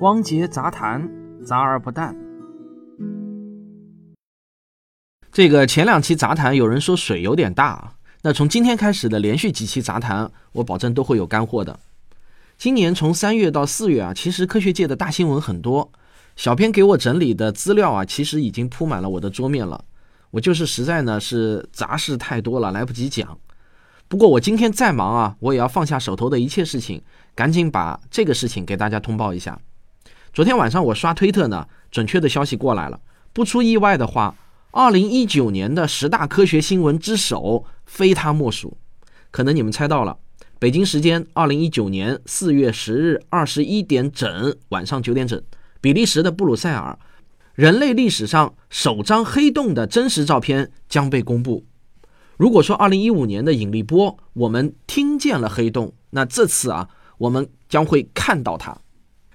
汪杰杂谈，杂而不淡。这个前两期杂谈有人说水有点大，那从今天开始的连续几期杂谈，我保证都会有干货的。今年从三月到四月啊，其实科学界的大新闻很多，小编给我整理的资料啊，其实已经铺满了我的桌面了。我就是实在呢是杂事太多了，来不及讲。不过我今天再忙啊，我也要放下手头的一切事情，赶紧把这个事情给大家通报一下。昨天晚上我刷推特呢，准确的消息过来了。不出意外的话，二零一九年的十大科学新闻之首非他莫属。可能你们猜到了，北京时间二零一九年四月十日二十一点整，晚上九点整，比利时的布鲁塞尔，人类历史上首张黑洞的真实照片将被公布。如果说二零一五年的引力波我们听见了黑洞，那这次啊，我们将会看到它。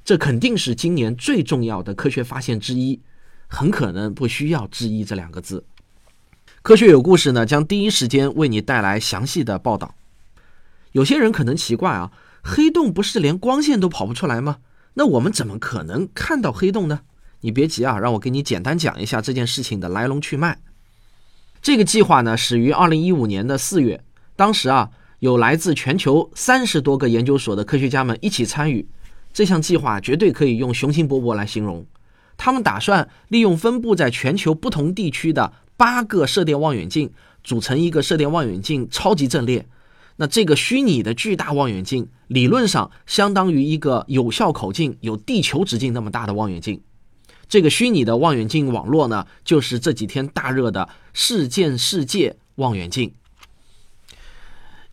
这肯定是今年最重要的科学发现之一，很可能不需要质疑这两个字。科学有故事呢，将第一时间为你带来详细的报道。有些人可能奇怪啊，黑洞不是连光线都跑不出来吗？那我们怎么可能看到黑洞呢？你别急啊，让我给你简单讲一下这件事情的来龙去脉。这个计划呢，始于二零一五年的四月，当时啊，有来自全球三十多个研究所的科学家们一起参与。这项计划绝对可以用雄心勃勃来形容。他们打算利用分布在全球不同地区的八个射电望远镜，组成一个射电望远镜超级阵列。那这个虚拟的巨大望远镜，理论上相当于一个有效口径有地球直径那么大的望远镜。这个虚拟的望远镜网络呢，就是这几天大热的事件世界望远镜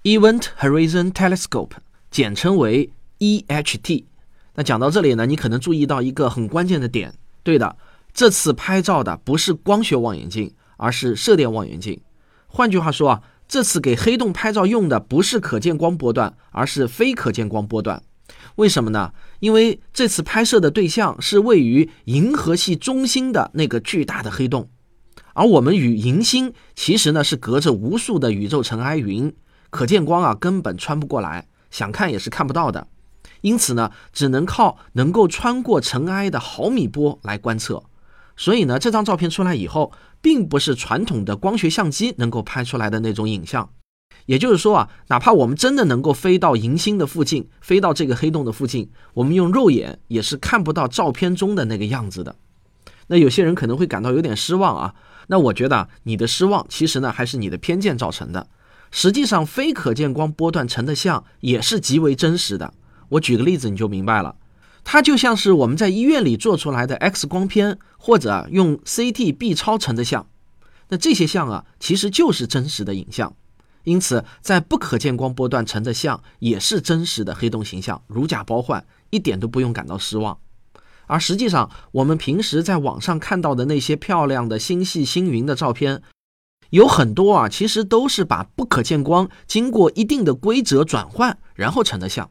（Event Horizon Telescope），简称为 EHT。那讲到这里呢，你可能注意到一个很关键的点。对的，这次拍照的不是光学望远镜，而是射电望远镜。换句话说啊，这次给黑洞拍照用的不是可见光波段，而是非可见光波段。为什么呢？因为这次拍摄的对象是位于银河系中心的那个巨大的黑洞，而我们与银星其实呢是隔着无数的宇宙尘埃云，可见光啊根本穿不过来，想看也是看不到的。因此呢，只能靠能够穿过尘埃的毫米波来观测。所以呢，这张照片出来以后，并不是传统的光学相机能够拍出来的那种影像。也就是说啊，哪怕我们真的能够飞到银星的附近，飞到这个黑洞的附近，我们用肉眼也是看不到照片中的那个样子的。那有些人可能会感到有点失望啊。那我觉得啊你的失望其实呢，还是你的偏见造成的。实际上，非可见光波段成的像也是极为真实的。我举个例子你就明白了，它就像是我们在医院里做出来的 X 光片，或者用 CT、B 超成的像。那这些像啊，其实就是真实的影像。因此，在不可见光波段成的像也是真实的黑洞形象，如假包换，一点都不用感到失望。而实际上，我们平时在网上看到的那些漂亮的星系星云的照片，有很多啊，其实都是把不可见光经过一定的规则转换，然后成的像。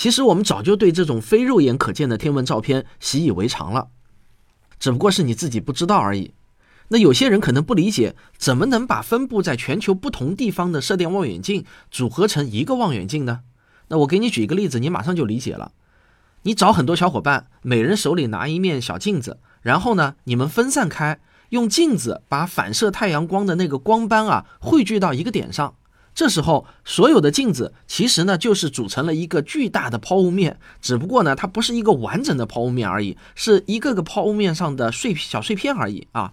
其实我们早就对这种非肉眼可见的天文照片习以为常了，只不过是你自己不知道而已。那有些人可能不理解，怎么能把分布在全球不同地方的射电望远镜组合成一个望远镜呢？那我给你举一个例子，你马上就理解了。你找很多小伙伴，每人手里拿一面小镜子，然后呢，你们分散开，用镜子把反射太阳光的那个光斑啊汇聚到一个点上。这时候，所有的镜子其实呢就是组成了一个巨大的抛物面，只不过呢它不是一个完整的抛物面而已，是一个个抛物面上的碎小碎片而已啊。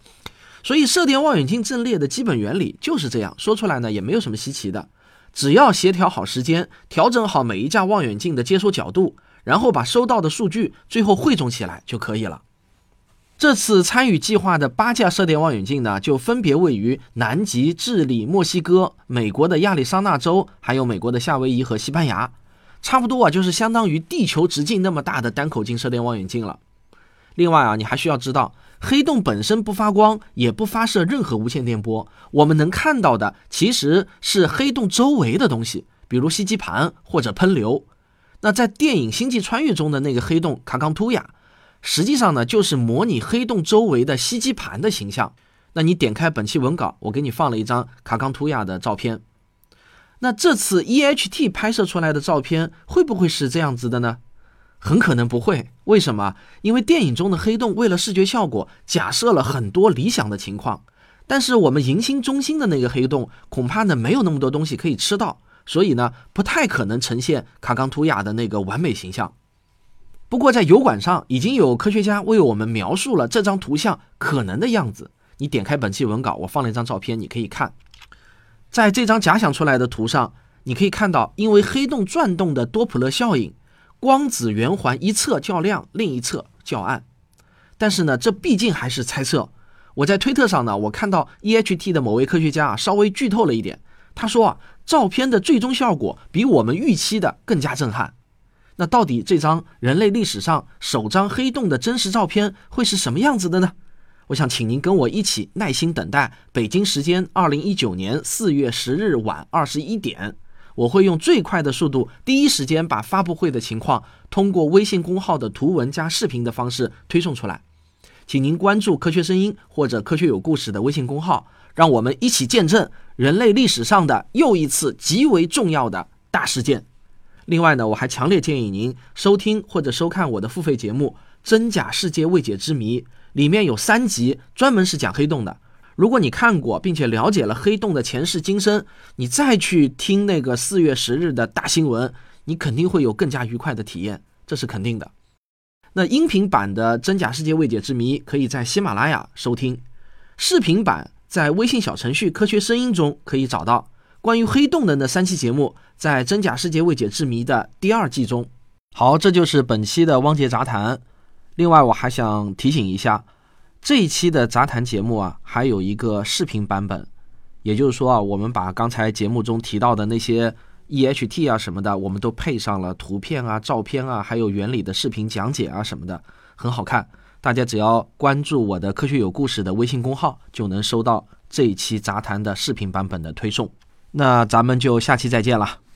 所以，射电望远镜阵列的基本原理就是这样。说出来呢，也没有什么稀奇的，只要协调好时间，调整好每一架望远镜的接收角度，然后把收到的数据最后汇总起来就可以了。这次参与计划的八架射电望远镜呢，就分别位于南极、智利、墨西哥、美国的亚利桑那州，还有美国的夏威夷和西班牙。差不多啊，就是相当于地球直径那么大的单口径射电望远镜了。另外啊，你还需要知道。黑洞本身不发光，也不发射任何无线电波。我们能看到的其实是黑洞周围的东西，比如吸积盘或者喷流。那在电影《星际穿越》中的那个黑洞卡冈图亚，实际上呢就是模拟黑洞周围的吸积盘的形象。那你点开本期文稿，我给你放了一张卡冈图亚的照片。那这次 EHT 拍摄出来的照片会不会是这样子的呢？很可能不会。为什么？因为电影中的黑洞为了视觉效果，假设了很多理想的情况，但是我们银星中心的那个黑洞恐怕呢没有那么多东西可以吃到，所以呢不太可能呈现卡冈图雅的那个完美形象。不过在油管上已经有科学家为我们描述了这张图像可能的样子。你点开本期文稿，我放了一张照片，你可以看，在这张假想出来的图上，你可以看到因为黑洞转动的多普勒效应。光子圆环一侧较亮，另一侧较暗，但是呢，这毕竟还是猜测。我在推特上呢，我看到 EHT 的某位科学家啊，稍微剧透了一点。他说啊，照片的最终效果比我们预期的更加震撼。那到底这张人类历史上首张黑洞的真实照片会是什么样子的呢？我想请您跟我一起耐心等待，北京时间二零一九年四月十日晚二十一点。我会用最快的速度，第一时间把发布会的情况通过微信公号的图文加视频的方式推送出来，请您关注“科学声音”或者“科学有故事”的微信公号，让我们一起见证人类历史上的又一次极为重要的大事件。另外呢，我还强烈建议您收听或者收看我的付费节目《真假世界未解之谜》，里面有三集专门是讲黑洞的。如果你看过并且了解了黑洞的前世今生，你再去听那个四月十日的大新闻，你肯定会有更加愉快的体验，这是肯定的。那音频版的《真假世界未解之谜》可以在喜马拉雅收听，视频版在微信小程序“科学声音”中可以找到。关于黑洞的那三期节目，在《真假世界未解之谜》的第二季中。好，这就是本期的汪杰杂谈。另外，我还想提醒一下。这一期的杂谈节目啊，还有一个视频版本，也就是说啊，我们把刚才节目中提到的那些 EHT 啊什么的，我们都配上了图片啊、照片啊，还有原理的视频讲解啊什么的，很好看。大家只要关注我的“科学有故事”的微信公号，就能收到这一期杂谈的视频版本的推送。那咱们就下期再见了。